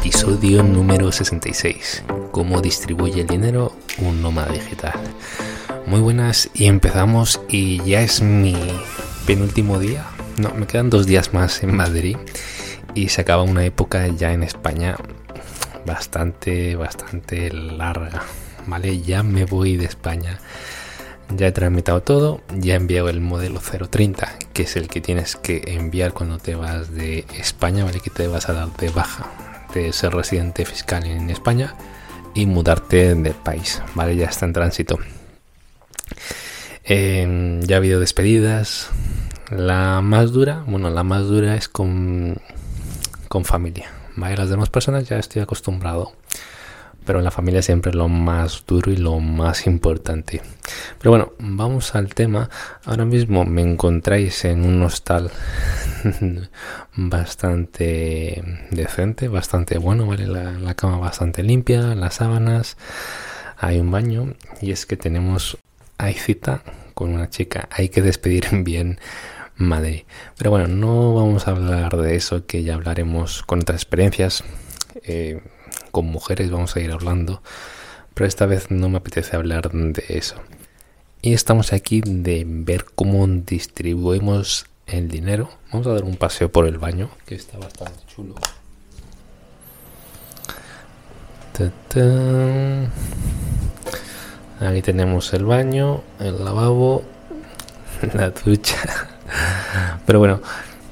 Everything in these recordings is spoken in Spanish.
Episodio número 66. ¿Cómo distribuye el dinero un nómada digital? Muy buenas y empezamos y ya es mi penúltimo día. No, me quedan dos días más en Madrid y se acaba una época ya en España bastante, bastante larga. Vale, ya me voy de España. Ya he tramitado todo, ya he enviado el modelo 030, que es el que tienes que enviar cuando te vas de España, ¿vale? Que te vas a dar de baja de ser residente fiscal en España y mudarte de país, ¿vale? Ya está en tránsito. Em, ya ha habido despedidas. La más dura, bueno, la más dura es con, con familia, ¿vale? Las demás personas ya estoy acostumbrado pero la familia siempre es lo más duro y lo más importante. Pero bueno, vamos al tema. Ahora mismo me encontráis en un hostal bastante decente, bastante bueno, ¿vale? La, la, cama bastante limpia, las sábanas, hay un baño y es que tenemos, hay cita con una chica, hay que despedir bien Madrid. Pero bueno, no vamos a hablar de eso, que ya hablaremos con otras experiencias. Eh, con mujeres vamos a ir hablando, pero esta vez no me apetece hablar de eso. Y estamos aquí de ver cómo distribuimos el dinero. Vamos a dar un paseo por el baño, que está bastante chulo. Aquí tenemos el baño, el lavabo, la ducha. Pero bueno,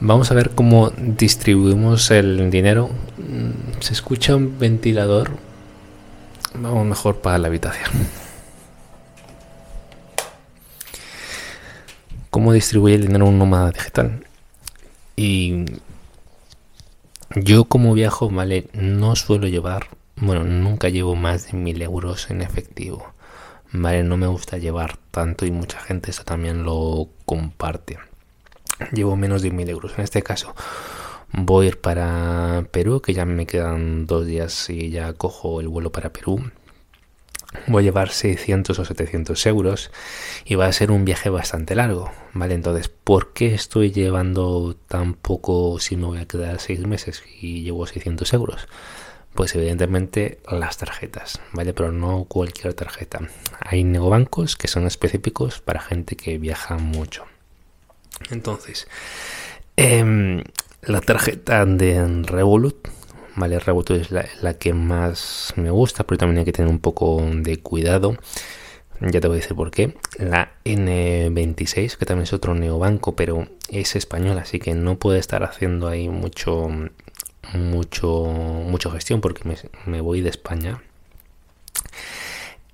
Vamos a ver cómo distribuimos el dinero. Se escucha un ventilador. Vamos mejor para la habitación. ¿Cómo distribuye el dinero un nómada digital? Y yo como viajo, vale, no suelo llevar, bueno, nunca llevo más de mil euros en efectivo. Vale, no me gusta llevar tanto y mucha gente eso también lo comparte llevo menos de mil euros. En este caso voy a ir para Perú, que ya me quedan dos días y ya cojo el vuelo para Perú. Voy a llevar 600 o 700 euros y va a ser un viaje bastante largo, ¿vale? Entonces, ¿por qué estoy llevando tan poco si me voy a quedar seis meses y llevo 600 euros? Pues evidentemente las tarjetas, ¿vale? Pero no cualquier tarjeta. Hay neobancos que son específicos para gente que viaja mucho. Entonces, em, la tarjeta de Revolut, vale, Revolut es la, que más me gusta, pero también hay que tener un poco de cuidado. Ya te voy a decir por qué. La N26, que también es otro neobanco, pero es español, así que no puede estar haciendo ahí mucho, mucho, mucho gestión porque me, voy de España.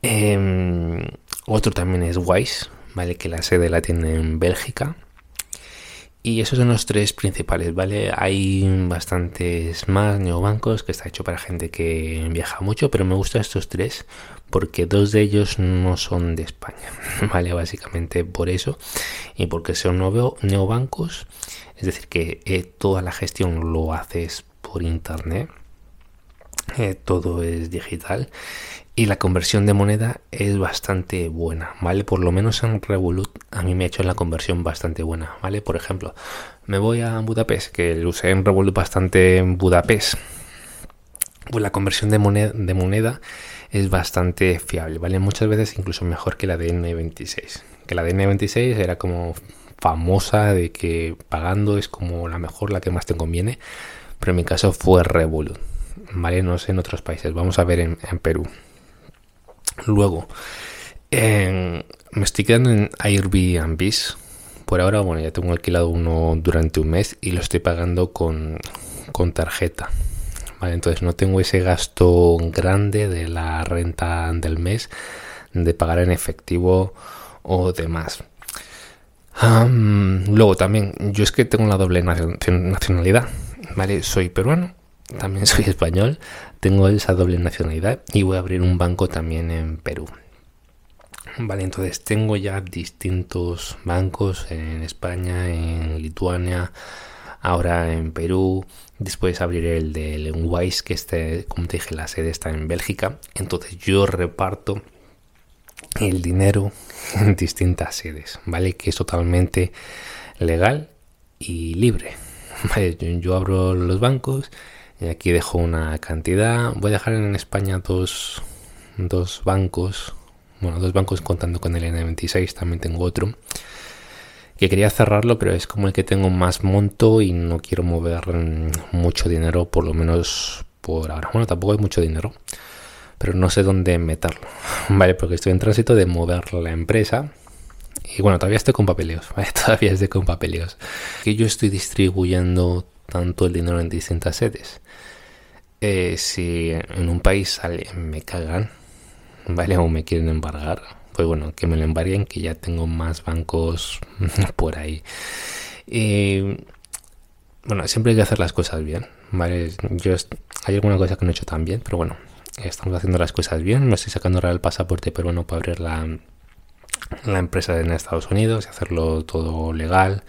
Em, otro también es Wise, ¿vale? Que la sede la tiene en Bélgica. Y esos son los tres principales, ¿vale? Hay bastantes más neobancos que está hecho para gente que viaja mucho, pero me gustan estos tres porque dos de ellos no son de España, ¿vale? Básicamente por eso y porque son neobancos, es decir, que eh, toda la gestión lo haces por internet, eh, todo es digital y la conversión de moneda es bastante buena, ¿vale? Por lo menos en Revolut a mí me ha hecho la conversión bastante buena, ¿vale? Por ejemplo, me voy a Budapest, que lo usé en Revolut bastante en Budapest. Pues la conversión de moneda, de moneda es bastante fiable, ¿vale? Muchas veces incluso mejor que la de N26. Que la de N26 era como famosa de que pagando es como la mejor, la que más te conviene. Pero en mi caso fue Revolut, ¿vale? No sé en otros países. Vamos a ver en Perú. Luego, me estoy quedando en Airbnb. Por ahora, bueno, ya tengo alquilado uno durante un mes y lo estoy pagando con, con tarjeta. Vale, entonces no tengo ese gasto grande de la renta del mes de pagar en efectivo o demás. luego también, yo es que tengo la doble nacionalidad, ¿vale? Soy peruano también soy español, tengo esa doble nacionalidad y voy a abrir un banco también en Perú. Vale, entonces tengo ya distintos bancos en España, en Lituania, ahora en Perú. Después abriré el de Lenwise, que este, como te dije, la sede está en Bélgica. Entonces yo reparto el dinero en distintas sedes, ¿vale? Que es totalmente legal y libre. yo abro los bancos Y aquí dejo una cantidad. Voy a dejar en España dos, dos bancos. Bueno, dos bancos contando con el N26. También tengo otro. Que quería cerrarlo, pero es como el que tengo más monto y no quiero mover mucho dinero, por lo menos por ahora. Bueno, tampoco hay mucho dinero, pero no sé dónde meterlo. Vale, porque estoy en tránsito de mover la empresa. Y bueno, todavía estoy con papeleos. Todavía estoy con papeleos. Que yo estoy distribuyendo tanto el dinero en distintas sedes. Eh, si en un país sale, me cagan, ¿vale? O me quieren embargar, pues bueno, que me lo embarguen, que ya tengo más bancos por ahí. Y bueno, siempre hay que hacer las cosas bien, ¿vale? Yo, hay alguna cosa que no he hecho tan bien, pero bueno, estamos haciendo las cosas bien. Me estoy sacando ahora el pasaporte peruano para abrir la, la empresa en Estados Unidos y hacerlo todo legal.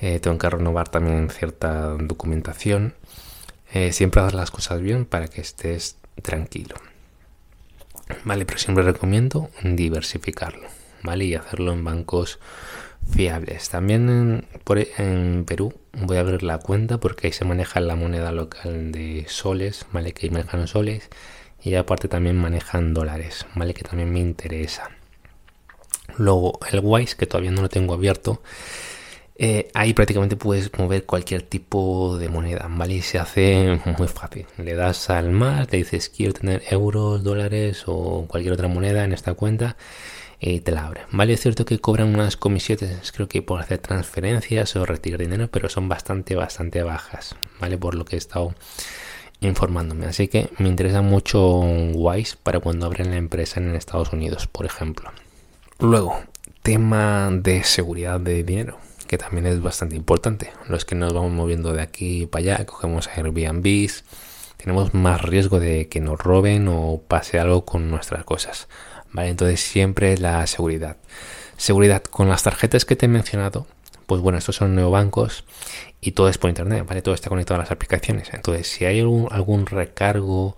Eh, tengo que renovar también cierta documentación. Eh, siempre hacer las cosas bien para que estés tranquilo. Vale, pero siempre recomiendo diversificarlo, ¿vale? Y hacerlo en bancos fiables. También en, en Perú voy a abrir la cuenta porque ahí se maneja la moneda local de soles, ¿vale? Que manejan soles y aparte también manejan dólares, ¿vale? Que también me interesa. Luego el Wise, que todavía no lo tengo abierto, eh, ahí prácticamente puedes mover cualquier tipo de moneda, ¿vale? Y se hace muy fácil. Le das al más, le dices quiero tener euros, dólares o cualquier otra moneda en esta cuenta y te la abre. Vale, es cierto que cobran unas comisiones, creo que por hacer transferencias o retirar dinero, pero son bastante, bastante bajas, ¿vale? Por lo que he estado informándome. Así que me interesa mucho Wise para cuando abren la empresa en Estados Unidos, por ejemplo. Luego, tema de seguridad de dinero que también es bastante importante. Los que nos vamos moviendo de aquí para allá, cogemos Airbnb, tenemos más riesgo de que nos roben o pase algo con nuestras cosas. ¿Vale? Entonces siempre la seguridad. Seguridad con las tarjetas que te he mencionado, pues bueno, estos son neobancos y todo es por internet, ¿vale? Todo está conectado a las aplicaciones. Entonces, si hay algún, algún recargo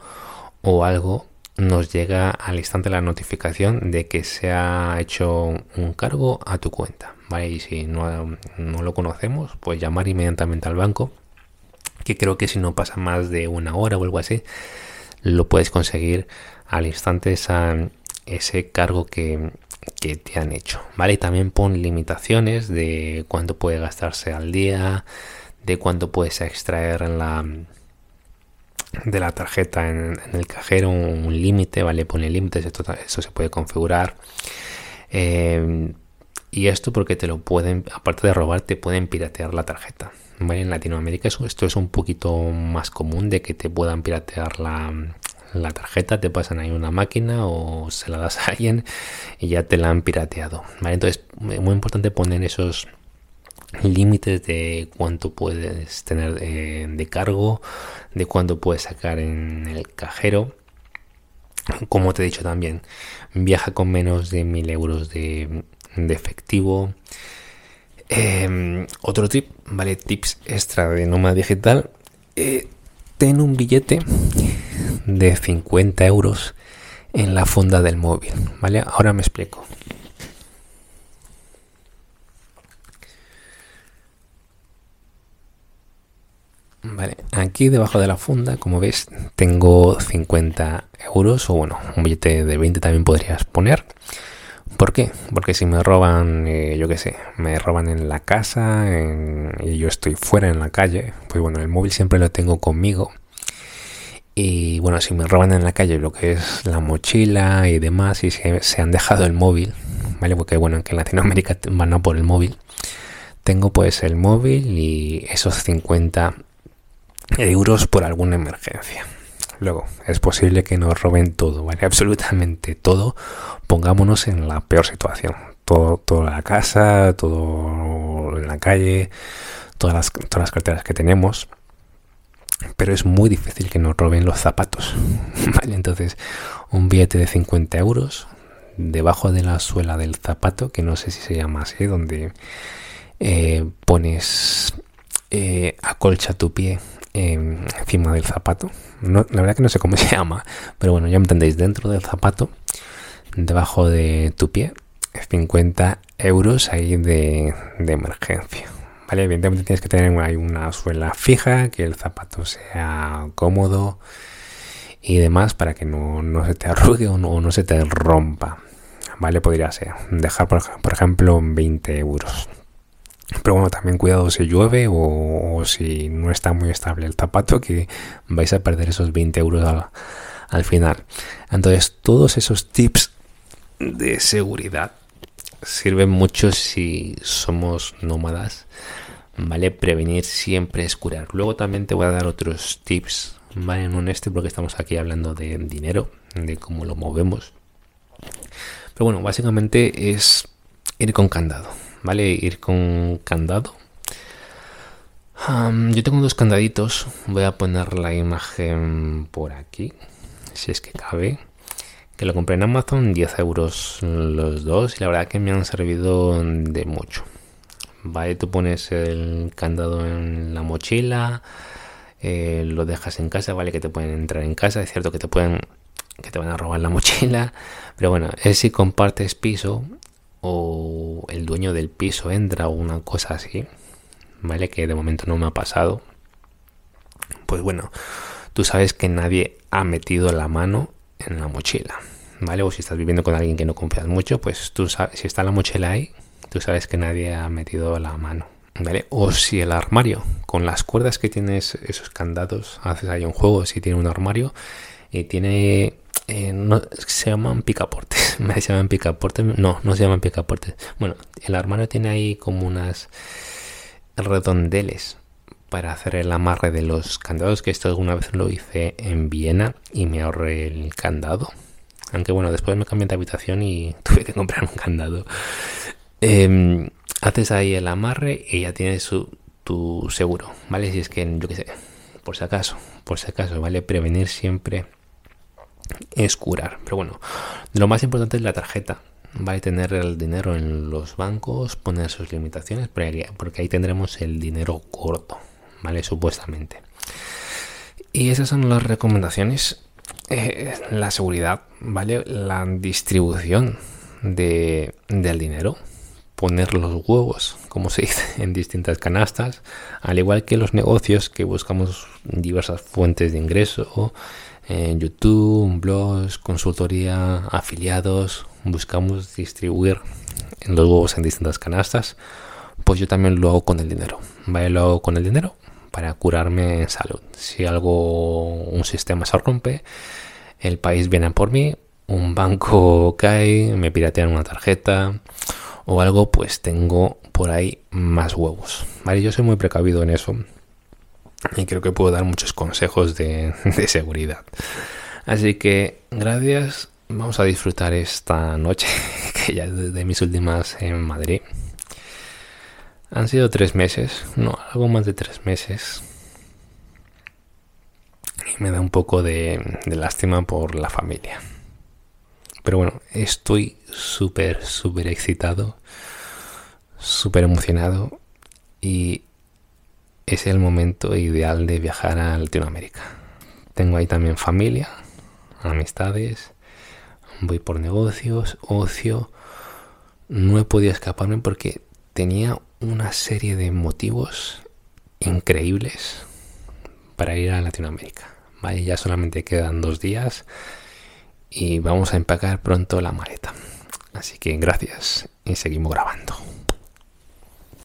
o algo, nos llega al instante la notificación de que se ha hecho un cargo a tu cuenta. ¿Vale? Y si no, lo conocemos, pues llamar inmediatamente al banco, que creo que si no pasa más de una hora o algo así, lo puedes conseguir al instante ese cargo que, que te han hecho, ¿vale? Y también pon limitaciones de cuánto puede gastarse al día, de cuánto puedes extraer en la de la tarjeta en, el cajero un límite, ¿vale? Pone límites, esto, eso se puede configurar. Eh, y esto porque te lo pueden, aparte de robar, te pueden piratear la tarjeta. ¿vale? En Latinoamérica esto es un poquito más común de que te puedan piratear la, la tarjeta, te pasan ahí una máquina o se la das a alguien y ya te la han pirateado. ¿vale? Entonces, muy importante poner esos límites de cuánto puedes tener de, cargo, de cuánto puedes sacar en el cajero. Como te he dicho también, viaja con menos de mil euros de, efectivo. Em, otro tip, vale, tips extra de Noma Digital. Eh, ten un billete de 50 euros en la funda del móvil, ¿vale? Ahora me explico. Vale, aquí debajo de la funda, como ves, tengo 50 euros o bueno, un billete de 20 también podrías poner. ¿Por qué? Porque si me roban, eh, yo qué sé, me roban en la casa y yo estoy fuera en la calle, pues bueno, el móvil siempre lo tengo conmigo. Y bueno, si me roban en la calle lo que es la mochila y demás, y se, se han dejado el móvil, ¿vale? Porque bueno, que en Latinoamérica van a por el móvil. Tengo pues el móvil y esos 50 euros por alguna emergencia. Luego, es posible que nos roben todo, ¿vale? Absolutamente todo. Pongámonos en la peor situación. Todo, toda la casa, todo en la calle, todas las, todas las carteras que tenemos. Pero es muy difícil que nos roben los zapatos, ¿vale? Entonces, un billete de 50 euros debajo de la suela del zapato, que no sé si se llama así, donde eh, pones eh, acolcha tu pie encima del zapato. No, la verdad que no sé cómo se llama, pero bueno, ya me entendéis, dentro del zapato, debajo de tu pie, 50 euros ahí de, emergencia. ¿vale? Evidentemente tienes que tener ahí una suela fija, que el zapato sea cómodo y demás para que no, se te arrugue o no, se te rompa, ¿vale? Podría ser dejar, por, ejemplo, 20 euros. Pero bueno, también cuidado si llueve o, si no está muy estable el zapato, que vais a perder esos 20 euros al, al final. Entonces, todos esos tips de seguridad sirve mucho si somos nómadas, ¿vale? Prevenir siempre es curar. Luego también te voy a dar otros tips, ¿vale? No en este porque estamos aquí hablando de dinero, de cómo lo movemos. Pero bueno, básicamente es ir con candado, ¿vale? Ir con candado. yo tengo dos candaditos, voy a poner la imagen por aquí, si es que cabe que lo compré en Amazon, 10 euros los dos y la verdad que me han servido de mucho. Vale, tú pones el candado en la mochila, eh, lo dejas en casa, vale que te pueden entrar en casa, es cierto que te pueden que te van a robar la mochila, pero bueno, es si compartes piso o el dueño del piso entra o una cosa así, vale que de momento no me ha pasado. Pues bueno, tú sabes que nadie ha metido la mano en la mochila, ¿vale? O si estás viviendo con alguien que no confías mucho, pues tú sabes, si está la mochila ahí, tú sabes que nadie ha metido la mano, ¿vale? O si el armario, con las cuerdas que tienes esos candados, haces ahí un juego, si tiene un armario y tiene... Eh, no, se llaman picaportes, me llaman picaportes, no, no se llaman picaportes. Bueno, el armario tiene ahí como unas redondeles para hacer el amarre de los candados, que esto alguna vez lo hice en Viena y me ahorré el candado. Aunque bueno, después me cambié de habitación y tuve que comprar un candado. Em, haces ahí el amarre y ya tienes tu seguro, ¿vale? Si es que, yo qué sé, por si acaso, por si acaso, ¿vale? Prevenir siempre es curar. Pero bueno, lo más importante es la tarjeta. Va a tener el dinero en los bancos, poner sus limitaciones, porque ahí tendremos el dinero corto. ¿vale? Supuestamente. Y esas son las recomendaciones. Eh, la seguridad, ¿vale? La distribución de, del dinero. Poner los huevos, como se dice, en distintas canastas. Al igual que los negocios que buscamos diversas fuentes de ingreso. En YouTube, blogs, consultoría, afiliados. Buscamos distribuir los huevos en distintas canastas. Pues yo también lo hago con el dinero. ¿Vale? Lo hago con el dinero para curarme en salud. Si algo, un sistema se rompe, el país viene por mí, un banco cae, me piratean una tarjeta o algo, pues tengo por ahí más huevos. ¿Vale? Yo soy muy precavido en eso y creo que puedo dar muchos consejos de, de seguridad. Así que gracias, vamos a disfrutar esta noche, que ya es de mis últimas en Madrid. Han sido tres meses, no, algo más de tres meses. Y me da un poco de, lástima por la familia. Pero bueno, estoy súper, súper excitado, súper emocionado y es el momento ideal de viajar a Latinoamérica. Tengo ahí también familia, amistades, voy por negocios, ocio. No he podido escaparme porque tenía una serie de motivos increíbles para ir a Latinoamérica. Vale, ya solamente quedan dos días y vamos a empacar pronto la maleta. Así que gracias y seguimos grabando.